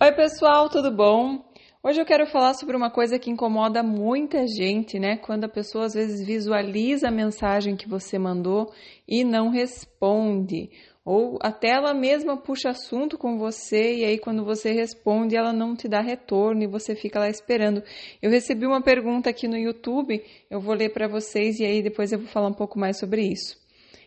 Oi, pessoal, tudo bom? Hoje eu quero falar sobre uma coisa que incomoda muita gente, né? Quando a pessoa às vezes visualiza a mensagem que você mandou e não responde. Ou até ela mesma puxa assunto com você e aí quando você responde ela não te dá retorno e você fica lá esperando. Eu recebi uma pergunta aqui no YouTube, eu vou ler para vocês e aí depois eu vou falar um pouco mais sobre isso.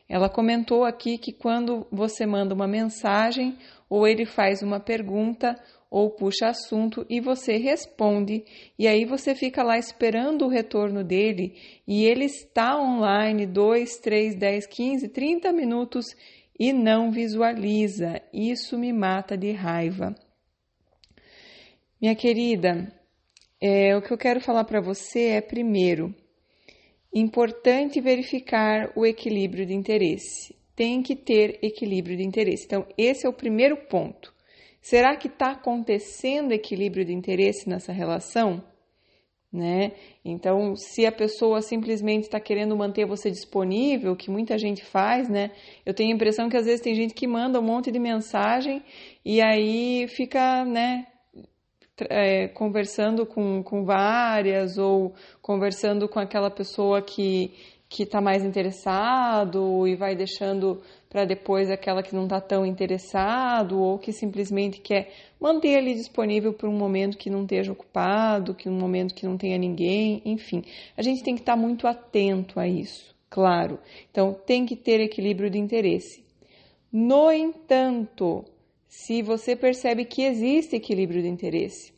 Ela comentou aqui que quando você manda uma mensagem ou ele faz uma pergunta ou puxa assunto e você responde, e aí você fica lá esperando o retorno dele e ele está online 2, 3, 10, 15, 30 minutos e não visualiza. Isso me mata de raiva. Minha querida, é, o que eu quero falar para você é, primeiro, importante verificar o equilíbrio de interesse. Tem que ter equilíbrio de interesse. Então, esse é o primeiro ponto. Será que está acontecendo equilíbrio de interesse nessa relação? Né? Então, se a pessoa simplesmente está querendo manter você disponível, que muita gente faz, né? Eu tenho a impressão que às vezes tem gente que manda um monte de mensagem e aí fica, né, é, conversando com, com várias ou conversando com aquela pessoa que que está mais interessado e vai deixando para depois aquela que não está tão interessado ou que simplesmente quer manter ali disponível por um momento que não esteja ocupado, que um momento que não tenha ninguém, enfim. A gente tem que estar tá muito atento a isso, claro. Então tem que ter equilíbrio de interesse. No entanto, se você percebe que existe equilíbrio de interesse,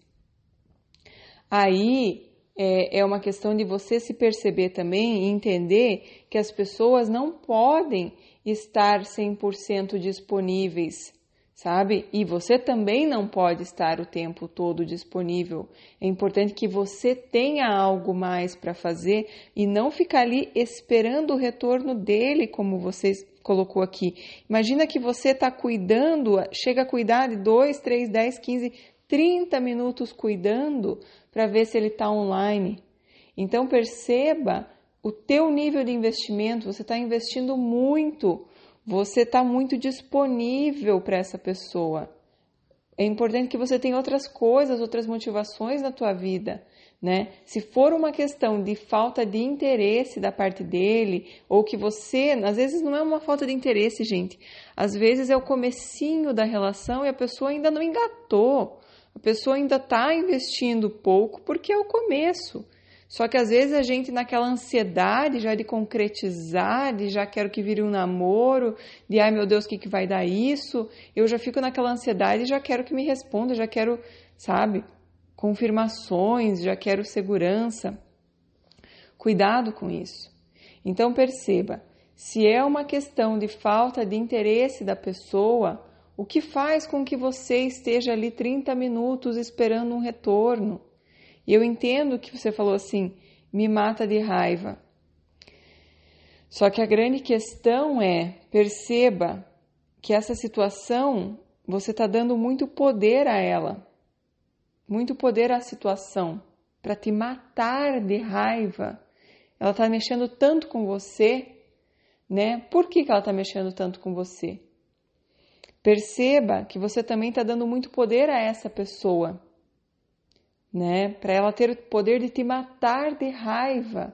aí é, é uma questão de você se perceber também e entender que as pessoas não podem estar 100% disponíveis, sabe? E você também não pode estar o tempo todo disponível. É importante que você tenha algo mais para fazer e não ficar ali esperando o retorno dele, como você colocou aqui. Imagina que você está cuidando, chega a cuidar de 2, 3, 10, 15, 30 minutos cuidando para ver se ele está online. Então perceba o teu nível de investimento, você está investindo muito, você está muito disponível para essa pessoa. É importante que você tenha outras coisas, outras motivações na tua vida, né? Se for uma questão de falta de interesse da parte dele, ou que você, às vezes não é uma falta de interesse, gente. Às vezes é o comecinho da relação e a pessoa ainda não engatou. A pessoa ainda está investindo pouco porque é o começo. Só que às vezes a gente, naquela ansiedade já de concretizar, de já quero que vire um namoro, de ai meu Deus, o que, que vai dar isso? Eu já fico naquela ansiedade e já quero que me responda, já quero, sabe, confirmações, já quero segurança. Cuidado com isso. Então perceba, se é uma questão de falta de interesse da pessoa, o que faz com que você esteja ali 30 minutos esperando um retorno? E eu entendo que você falou assim, me mata de raiva. Só que a grande questão é, perceba que essa situação você está dando muito poder a ela, muito poder à situação, para te matar de raiva. Ela está mexendo tanto com você, né? Por que, que ela está mexendo tanto com você? Perceba que você também está dando muito poder a essa pessoa, né? Para ela ter o poder de te matar de raiva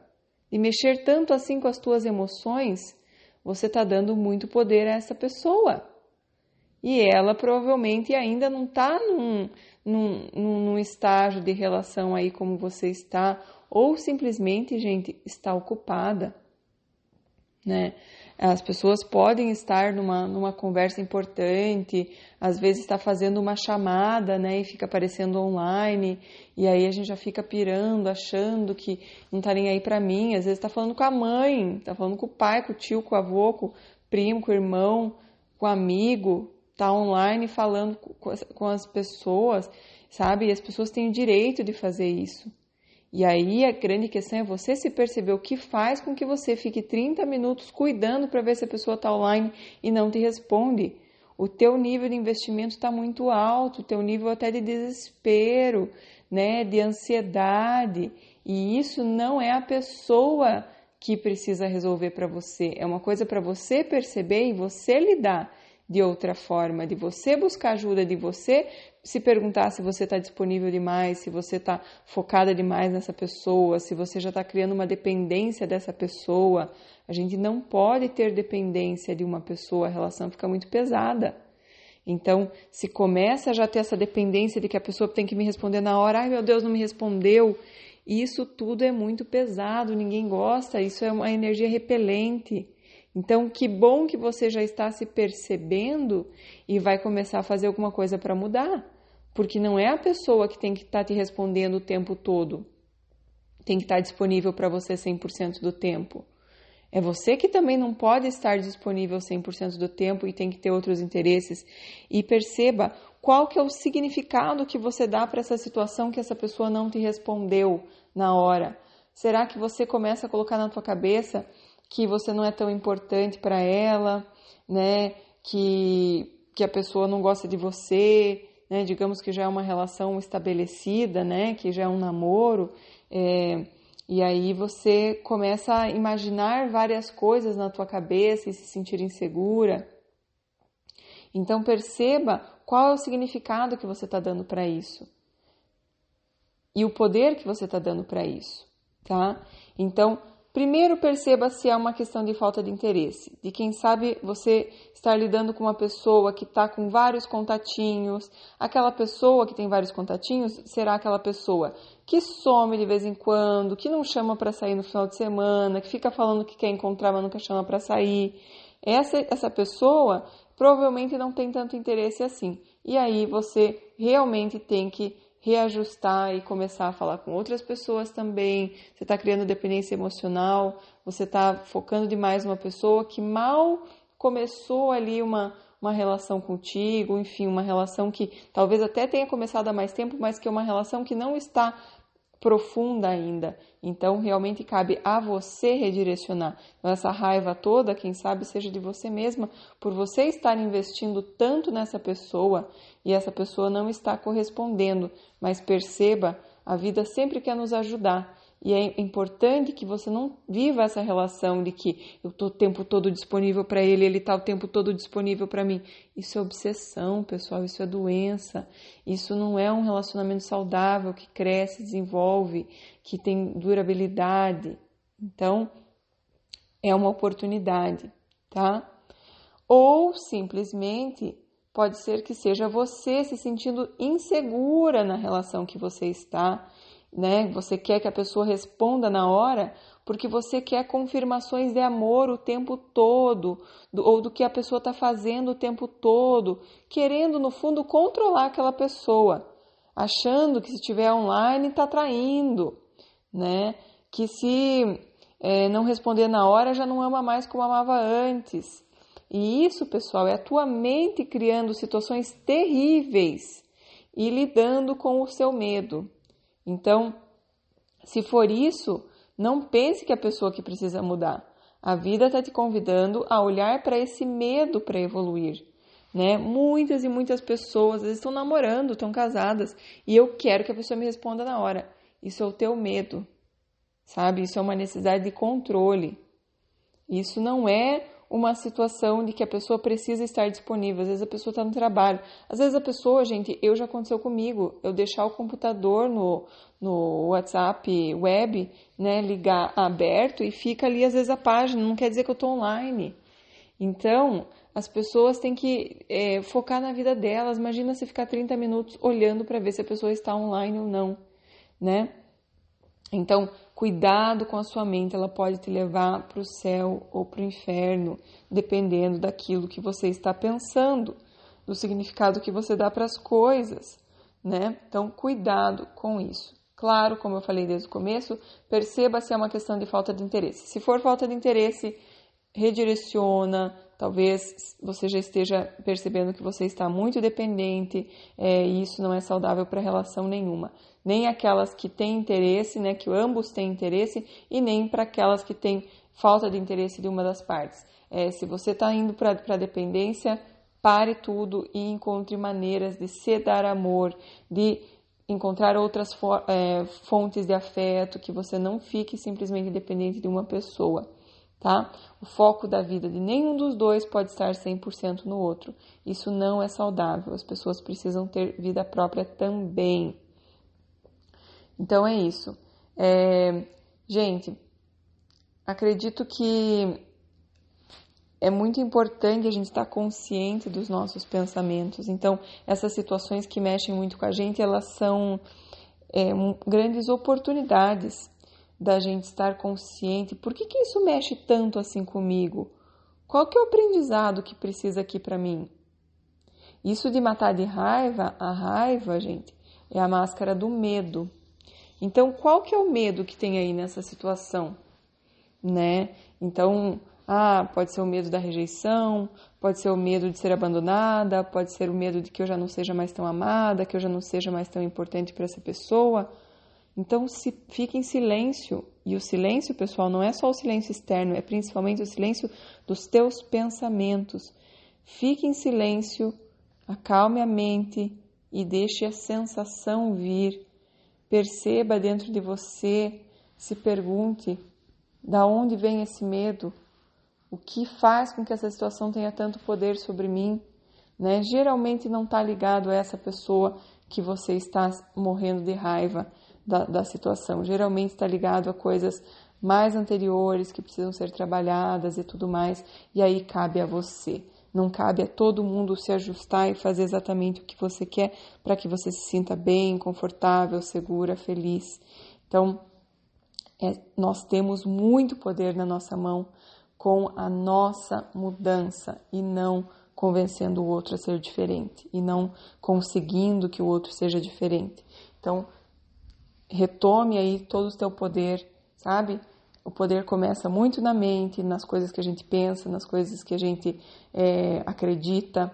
e mexer tanto assim com as tuas emoções, você está dando muito poder a essa pessoa. E ela provavelmente ainda não está num, num, num estágio de relação aí como você está, ou simplesmente, gente, está ocupada, né? As pessoas podem estar numa, numa conversa importante, às vezes está fazendo uma chamada, né, e fica aparecendo online, e aí a gente já fica pirando, achando que não está nem aí para mim. Às vezes está falando com a mãe, está falando com o pai, com o tio, com o avô, com o primo, com o irmão, com o amigo, está online falando com as pessoas, sabe? E as pessoas têm o direito de fazer isso. E aí a grande questão é você se perceber o que faz com que você fique 30 minutos cuidando para ver se a pessoa está online e não te responde. O teu nível de investimento está muito alto, o teu nível até de desespero, né, de ansiedade. E isso não é a pessoa que precisa resolver para você. É uma coisa para você perceber e você lidar. de outra forma, de você buscar ajuda, de você se perguntar se você está disponível demais, se você está focada demais nessa pessoa, se você já está criando uma dependência dessa pessoa. A gente não pode ter dependência de uma pessoa, a relação fica muito pesada. Então, se começa a já ter essa dependência de que a pessoa tem que me responder na hora, ai meu Deus, não me respondeu, isso tudo é muito pesado, ninguém gosta, isso é uma energia repelente. Então, que bom que você já está se percebendo e vai começar a fazer alguma coisa para mudar, porque não é a pessoa que tem que estar tá te respondendo o tempo todo, tem que estar tá disponível para você 100% do tempo. É você que também não pode estar disponível 100% do tempo e tem que ter outros interesses. E perceba qual que é o significado que você dá para essa situação que essa pessoa não te respondeu na hora. Será que você começa a colocar na tua cabeça que você não é tão importante para ela, né? Que, que a pessoa não gosta de você, né? Digamos que já é uma relação estabelecida, né? Que já é um namoro. É, e aí você começa a imaginar várias coisas na tua cabeça e se sentir insegura. Então perceba qual é o significado que você está dando para isso e o poder que você está dando para isso, tá? Então Primeiro, perceba se é uma questão de falta de interesse, de quem sabe você estar lidando com uma pessoa que está com vários contatinhos. Aquela pessoa que tem vários contatinhos será aquela pessoa que some de vez em quando, que não chama para sair no final de semana, que fica falando que quer encontrar, mas nunca chama para sair. Essa, essa pessoa provavelmente não tem tanto interesse assim. E aí você realmente tem que reajustar e começar a falar com outras pessoas também. Você está criando dependência emocional, você está focando demais numa pessoa que mal começou ali uma, uma relação contigo, enfim, uma relação que talvez até tenha começado há mais tempo, mas que é uma relação que não está profunda ainda. Então, realmente cabe a você redirecionar. Então, essa raiva toda, quem sabe, seja de você mesma, por você estar investindo tanto nessa pessoa e essa pessoa não está correspondendo. Mas perceba, a vida sempre quer nos ajudar. E é importante que você não viva essa relação de que eu estou o tempo todo disponível para ele, ele está o tempo todo disponível para mim. Isso é obsessão, pessoal, isso é doença. Isso não é um relacionamento saudável que cresce, desenvolve, que tem durabilidade. Então, é uma oportunidade, tá? Ou simplesmente pode ser que seja você se sentindo insegura na relação que você está né? Você quer que a pessoa responda na hora porque você quer confirmações de amor o tempo todo, do, ou do que a pessoa está fazendo o tempo todo, querendo no fundo controlar aquela pessoa, achando que se estiver online está traindo, né? Que se é, não responder na hora já não ama mais como amava antes. E isso, pessoal, é a tua mente criando situações terríveis e lidando com o seu medo. Então, se for isso, não pense que é a pessoa que precisa mudar. A vida está te convidando a olhar para esse medo para evoluir. Né? Muitas e muitas pessoas estão namorando, estão casadas, e eu quero que a pessoa me responda na hora. Isso é o teu medo, sabe? Isso é uma necessidade de controle. Isso não é uma situação de que a pessoa precisa estar disponível. Às vezes a pessoa está no trabalho. Às vezes a pessoa, gente, eu já aconteceu comigo, eu deixar o computador no, no WhatsApp web, né, ligar aberto e fica ali às vezes a página, não quer dizer que eu estou online. Então, as pessoas têm que é, focar na vida delas. Imagina se ficar 30 minutos olhando para ver se a pessoa está online ou não, né? Então, cuidado com a sua mente, ela pode te levar para o céu ou para o inferno, dependendo daquilo que você está pensando, do significado que você dá para as coisas, né? Então, cuidado com isso. Claro, como eu falei desde o começo, perceba se é uma questão de falta de interesse. Se for falta de interesse, redireciona. Talvez você já esteja percebendo que você está muito dependente é, e isso não é saudável para relação nenhuma nem aquelas que têm interesse, né, que ambos têm interesse, e nem para aquelas que têm falta de interesse de uma das partes. É, se você está indo para a dependência, pare tudo e encontre maneiras de se dar amor, de encontrar outras é, fontes de afeto, que você não fique simplesmente dependente de uma pessoa, tá? O foco da vida de nenhum dos dois pode estar 100% no outro. Isso não é saudável. As pessoas precisam ter vida própria também. Então é isso. É... Gente, acredito que é muito importante a gente estar consciente dos nossos pensamentos. Então, essas situações que mexem muito com a gente, elas são é, grandes oportunidades da gente estar consciente. Por que, que isso mexe tanto assim comigo? Qual que é o aprendizado que precisa aqui para mim? Isso de matar de raiva, a raiva, gente, é a máscara do medo. Então, qual que é o medo que tem aí nessa situação, né? Então, ah, pode ser o medo da rejeição, pode ser o medo de ser abandonada, pode ser o medo de que eu já não seja mais tão amada, que eu já não seja mais tão importante para essa pessoa. Então, se fique em silêncio. E o silêncio, pessoal, não é só o silêncio externo, é principalmente o silêncio dos teus pensamentos. Fique em silêncio, acalme a mente e deixe a sensação vir. Perceba dentro de você, se pergunte: da onde vem esse medo? O que faz com que essa situação tenha tanto poder sobre mim? Né? Geralmente não está ligado a essa pessoa que você está morrendo de raiva da, da situação. Geralmente está ligado a coisas mais anteriores que precisam ser trabalhadas e tudo mais. E aí cabe a você. Não cabe a todo mundo se ajustar e fazer exatamente o que você quer para que você se sinta bem, confortável, segura, feliz. Então, é, nós temos muito poder na nossa mão com a nossa mudança e não convencendo o outro a ser diferente e não conseguindo que o outro seja diferente. Então, retome aí todo o teu poder, sabe? O poder começa muito na mente, nas coisas que a gente pensa, nas coisas que a gente é, acredita.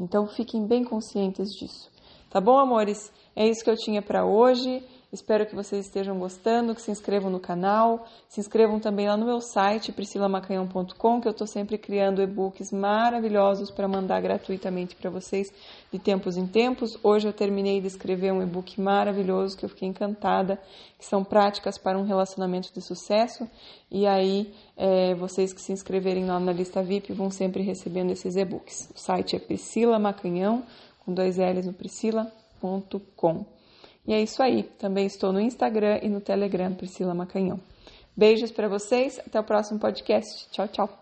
Então, fiquem bem conscientes disso. Tá bom, amores? É isso que eu tinha para hoje. Espero que vocês estejam gostando, que se inscrevam no canal, se inscrevam também lá no meu site priscilamacanhão.com, que eu estou sempre criando e-books maravilhosos para mandar gratuitamente para vocês de tempos em tempos. Hoje eu terminei de escrever um e-book maravilhoso que eu fiquei encantada, que são práticas para um relacionamento de sucesso. E aí é, vocês que se inscreverem lá na lista VIP vão sempre recebendo esses e-books. O site é Priscila Macanhão, com dois L's no priscila.com. E é isso aí. Também estou no Instagram e no Telegram, Priscila Macanhão. Beijos para vocês. Até o próximo podcast. Tchau, tchau.